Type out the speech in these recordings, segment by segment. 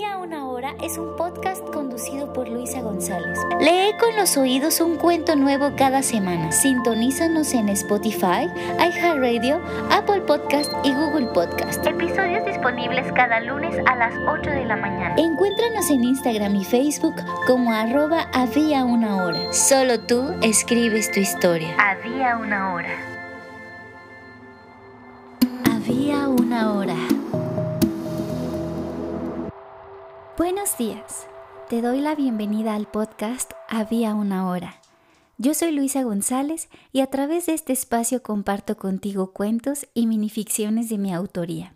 Había una hora es un podcast conducido por Luisa González. Lee con los oídos un cuento nuevo cada semana. Sintonízanos en Spotify, iHeartRadio, Apple Podcast y Google Podcast. Episodios disponibles cada lunes a las 8 de la mañana. Encuéntranos en Instagram y Facebook como arroba había una hora. Solo tú escribes tu historia. Había una hora. Había una hora. Buenos días. Te doy la bienvenida al podcast Había una hora. Yo soy Luisa González y a través de este espacio comparto contigo cuentos y minificciones de mi autoría.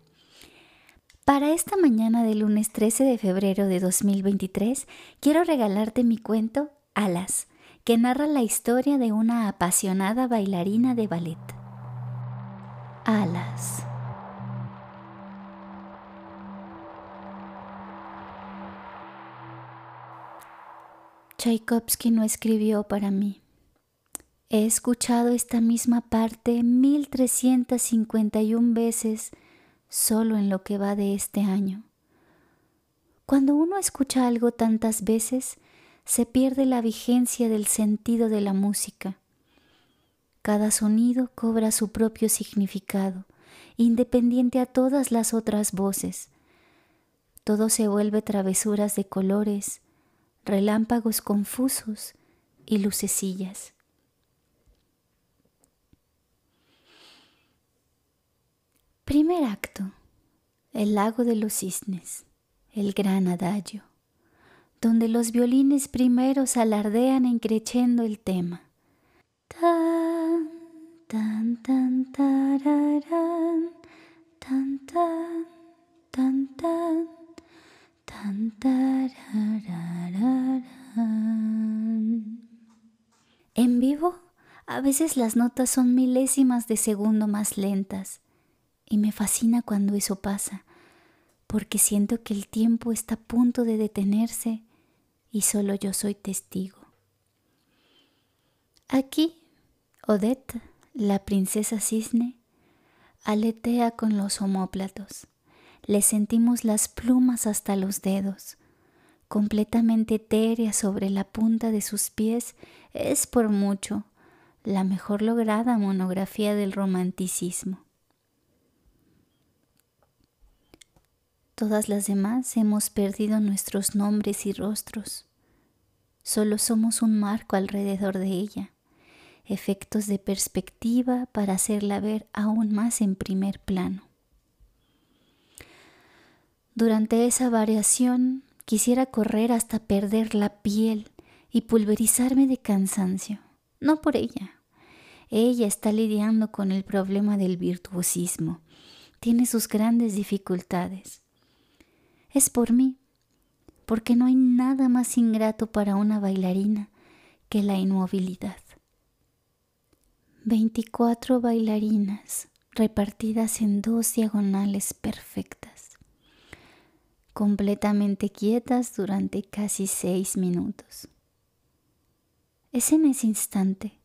Para esta mañana del lunes 13 de febrero de 2023, quiero regalarte mi cuento Alas, que narra la historia de una apasionada bailarina de ballet. Alas. Tchaikovsky no escribió para mí. He escuchado esta misma parte 1351 veces solo en lo que va de este año. Cuando uno escucha algo tantas veces, se pierde la vigencia del sentido de la música. Cada sonido cobra su propio significado, independiente a todas las otras voces. Todo se vuelve travesuras de colores, relámpagos confusos y lucecillas. Primer acto. El lago de los cisnes, el gran adagio, donde los violines primeros alardean encrechendo el tema. Tan, tan, tan, tararán, tan, tan, tan, tan. En vivo, a veces las notas son milésimas de segundo más lentas y me fascina cuando eso pasa, porque siento que el tiempo está a punto de detenerse y solo yo soy testigo. Aquí, Odette, la princesa cisne, aletea con los homóplatos le sentimos las plumas hasta los dedos. Completamente etérea sobre la punta de sus pies, es por mucho la mejor lograda monografía del romanticismo. Todas las demás hemos perdido nuestros nombres y rostros. Solo somos un marco alrededor de ella, efectos de perspectiva para hacerla ver aún más en primer plano. Durante esa variación quisiera correr hasta perder la piel y pulverizarme de cansancio. No por ella. Ella está lidiando con el problema del virtuosismo. Tiene sus grandes dificultades. Es por mí, porque no hay nada más ingrato para una bailarina que la inmovilidad. Veinticuatro bailarinas repartidas en dos diagonales perfectas completamente quietas durante casi seis minutos. Es en ese instante,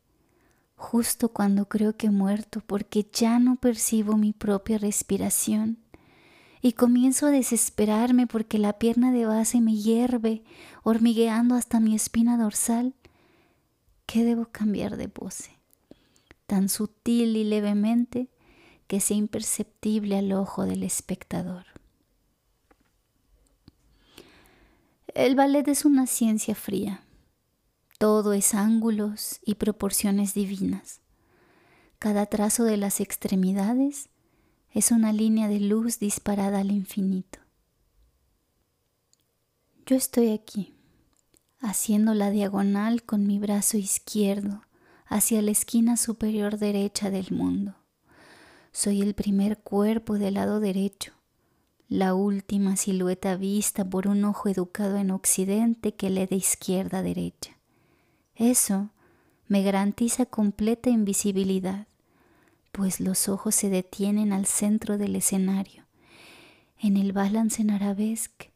justo cuando creo que he muerto porque ya no percibo mi propia respiración y comienzo a desesperarme porque la pierna de base me hierve, hormigueando hasta mi espina dorsal, que debo cambiar de pose, tan sutil y levemente que sea imperceptible al ojo del espectador. El ballet es una ciencia fría. Todo es ángulos y proporciones divinas. Cada trazo de las extremidades es una línea de luz disparada al infinito. Yo estoy aquí, haciendo la diagonal con mi brazo izquierdo hacia la esquina superior derecha del mundo. Soy el primer cuerpo del lado derecho la última silueta vista por un ojo educado en Occidente que lee de izquierda a derecha. Eso me garantiza completa invisibilidad, pues los ojos se detienen al centro del escenario, en el balance en arabesque,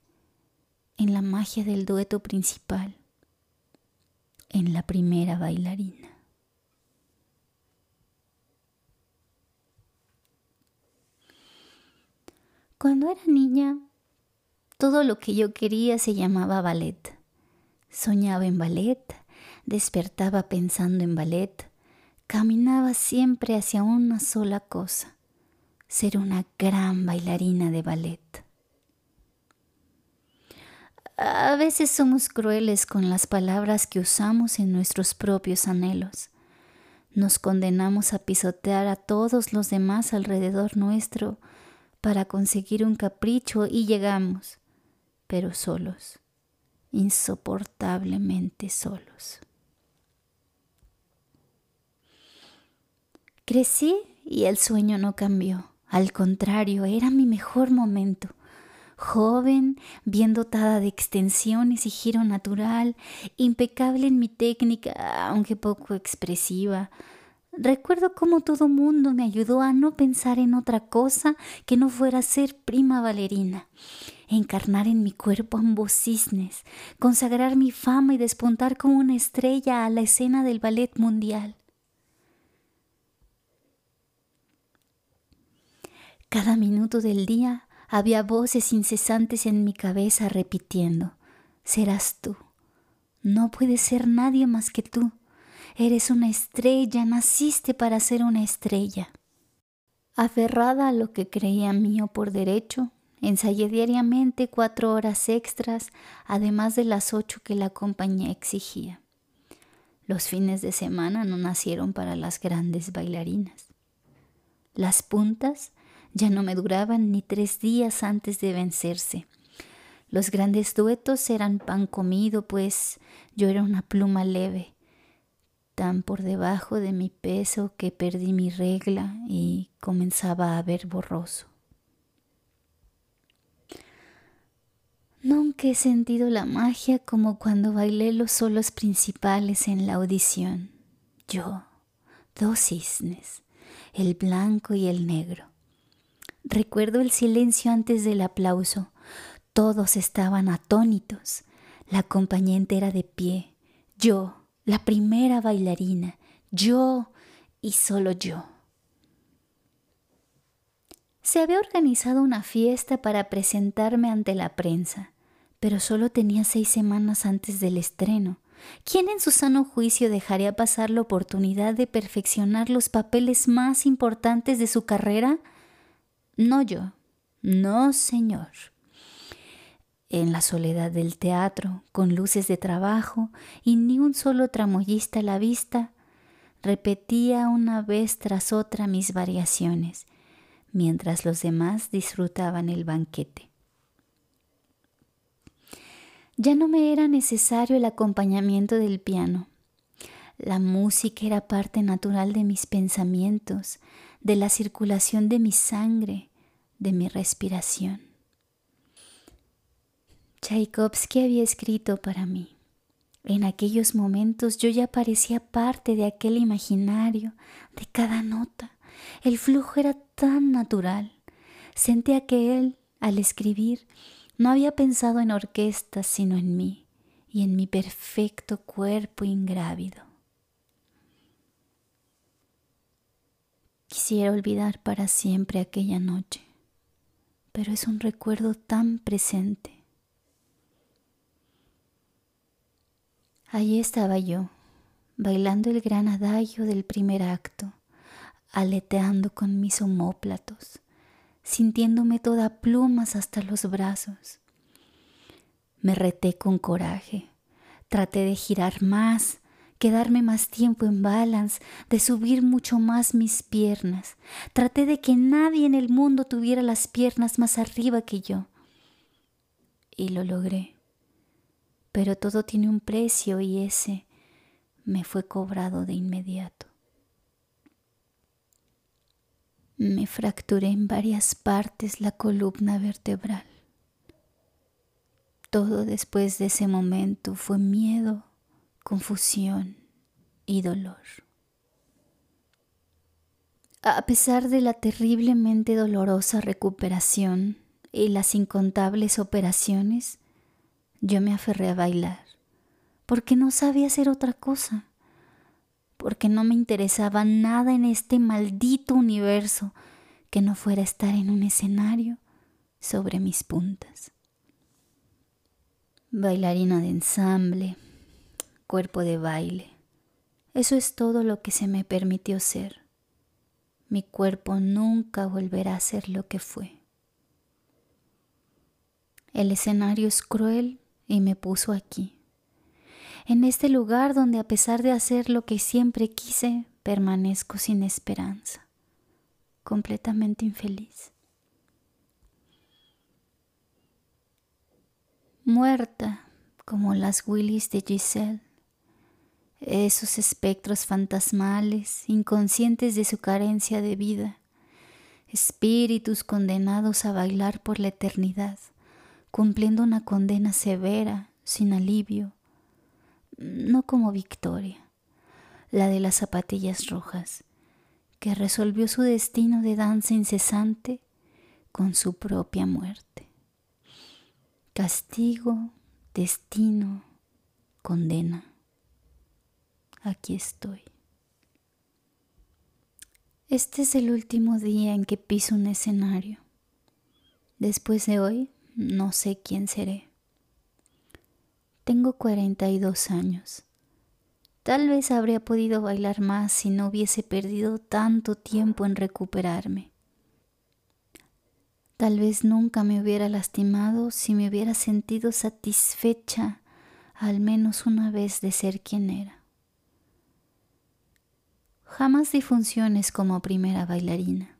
en la magia del dueto principal, en la primera bailarina. Cuando era niña, todo lo que yo quería se llamaba ballet. Soñaba en ballet, despertaba pensando en ballet, caminaba siempre hacia una sola cosa, ser una gran bailarina de ballet. A veces somos crueles con las palabras que usamos en nuestros propios anhelos. Nos condenamos a pisotear a todos los demás alrededor nuestro para conseguir un capricho y llegamos, pero solos, insoportablemente solos. Crecí y el sueño no cambió. Al contrario, era mi mejor momento. Joven, bien dotada de extensiones y giro natural, impecable en mi técnica, aunque poco expresiva. Recuerdo cómo todo mundo me ayudó a no pensar en otra cosa que no fuera ser prima bailarina, encarnar en mi cuerpo ambos cisnes, consagrar mi fama y despuntar como una estrella a la escena del ballet mundial. Cada minuto del día había voces incesantes en mi cabeza repitiendo, serás tú, no puedes ser nadie más que tú, eres una estrella, naciste para ser una estrella. Aferrada a lo que creía mío por derecho, ensayé diariamente cuatro horas extras, además de las ocho que la compañía exigía. Los fines de semana no nacieron para las grandes bailarinas. Las puntas ya no me duraban ni tres días antes de vencerse. Los grandes duetos eran pan comido, pues yo era una pluma leve, tan por debajo de mi peso que perdí mi regla y comenzaba a ver borroso. Nunca he sentido la magia como cuando bailé los solos principales en la audición. Yo, dos cisnes, el blanco y el negro. Recuerdo el silencio antes del aplauso. Todos estaban atónitos. La compañía entera de pie. Yo, la primera bailarina. Yo y solo yo. Se había organizado una fiesta para presentarme ante la prensa, pero solo tenía seis semanas antes del estreno. ¿Quién en su sano juicio dejaría pasar la oportunidad de perfeccionar los papeles más importantes de su carrera? No yo, no señor. En la soledad del teatro, con luces de trabajo y ni un solo tramoyista a la vista, repetía una vez tras otra mis variaciones, mientras los demás disfrutaban el banquete. Ya no me era necesario el acompañamiento del piano. La música era parte natural de mis pensamientos, de la circulación de mi sangre, de mi respiración. Tchaikovsky había escrito para mí. En aquellos momentos yo ya parecía parte de aquel imaginario, de cada nota. El flujo era tan natural. Sentía que él, al escribir, no había pensado en orquestas, sino en mí y en mi perfecto cuerpo ingrávido. Quisiera olvidar para siempre aquella noche, pero es un recuerdo tan presente. Allí estaba yo, bailando el gran adagio del primer acto, aleteando con mis homóplatos, sintiéndome toda plumas hasta los brazos. Me reté con coraje, traté de girar más, quedarme más tiempo en balance, de subir mucho más mis piernas. Traté de que nadie en el mundo tuviera las piernas más arriba que yo. Y lo logré. Pero todo tiene un precio y ese me fue cobrado de inmediato. Me fracturé en varias partes la columna vertebral. Todo después de ese momento fue miedo confusión y dolor. A pesar de la terriblemente dolorosa recuperación y las incontables operaciones, yo me aferré a bailar, porque no sabía hacer otra cosa, porque no me interesaba nada en este maldito universo que no fuera estar en un escenario sobre mis puntas. bailarina de ensamble, cuerpo de baile. Eso es todo lo que se me permitió ser. Mi cuerpo nunca volverá a ser lo que fue. El escenario es cruel y me puso aquí, en este lugar donde a pesar de hacer lo que siempre quise, permanezco sin esperanza, completamente infeliz. Muerta como las Willis de Giselle, esos espectros fantasmales, inconscientes de su carencia de vida, espíritus condenados a bailar por la eternidad cumpliendo una condena severa, sin alivio, no como Victoria, la de las zapatillas rojas, que resolvió su destino de danza incesante con su propia muerte. Castigo, destino, condena. Aquí estoy. Este es el último día en que piso un escenario. Después de hoy no sé quién seré. Tengo 42 años. Tal vez habría podido bailar más si no hubiese perdido tanto tiempo en recuperarme. Tal vez nunca me hubiera lastimado si me hubiera sentido satisfecha al menos una vez de ser quien era. Jamás di funciones como primera bailarina.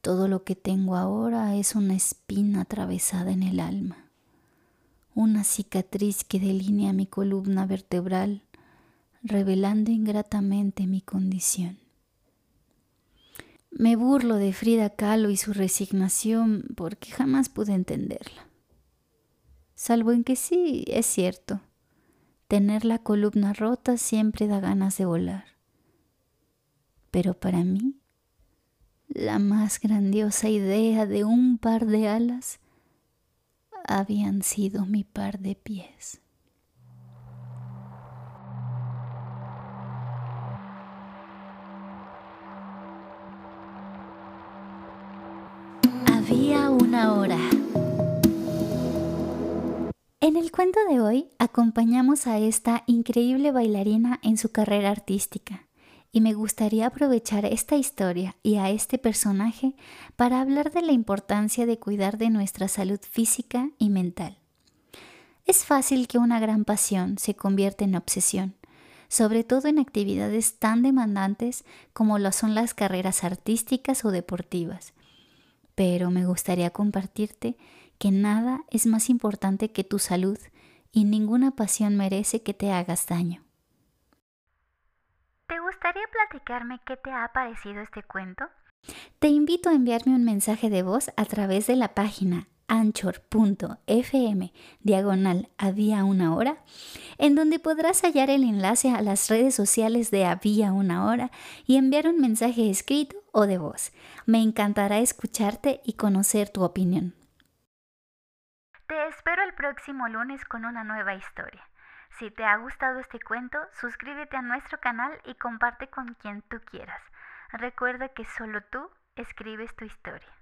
Todo lo que tengo ahora es una espina atravesada en el alma, una cicatriz que delinea mi columna vertebral, revelando ingratamente mi condición. Me burlo de Frida Kahlo y su resignación porque jamás pude entenderla. Salvo en que sí, es cierto, tener la columna rota siempre da ganas de volar. Pero para mí, la más grandiosa idea de un par de alas habían sido mi par de pies. Había una hora. En el cuento de hoy acompañamos a esta increíble bailarina en su carrera artística y me gustaría aprovechar esta historia y a este personaje para hablar de la importancia de cuidar de nuestra salud física y mental. Es fácil que una gran pasión se convierta en obsesión, sobre todo en actividades tan demandantes como lo son las carreras artísticas o deportivas. Pero me gustaría compartirte que nada es más importante que tu salud y ninguna pasión merece que te hagas daño. ¿Te gustaría platicarme qué te ha parecido este cuento? Te invito a enviarme un mensaje de voz a través de la página anchor.fm diagonal había una hora, en donde podrás hallar el enlace a las redes sociales de Había una hora y enviar un mensaje escrito o de voz. Me encantará escucharte y conocer tu opinión. Te espero el próximo lunes con una nueva historia. Si te ha gustado este cuento, suscríbete a nuestro canal y comparte con quien tú quieras. Recuerda que solo tú escribes tu historia.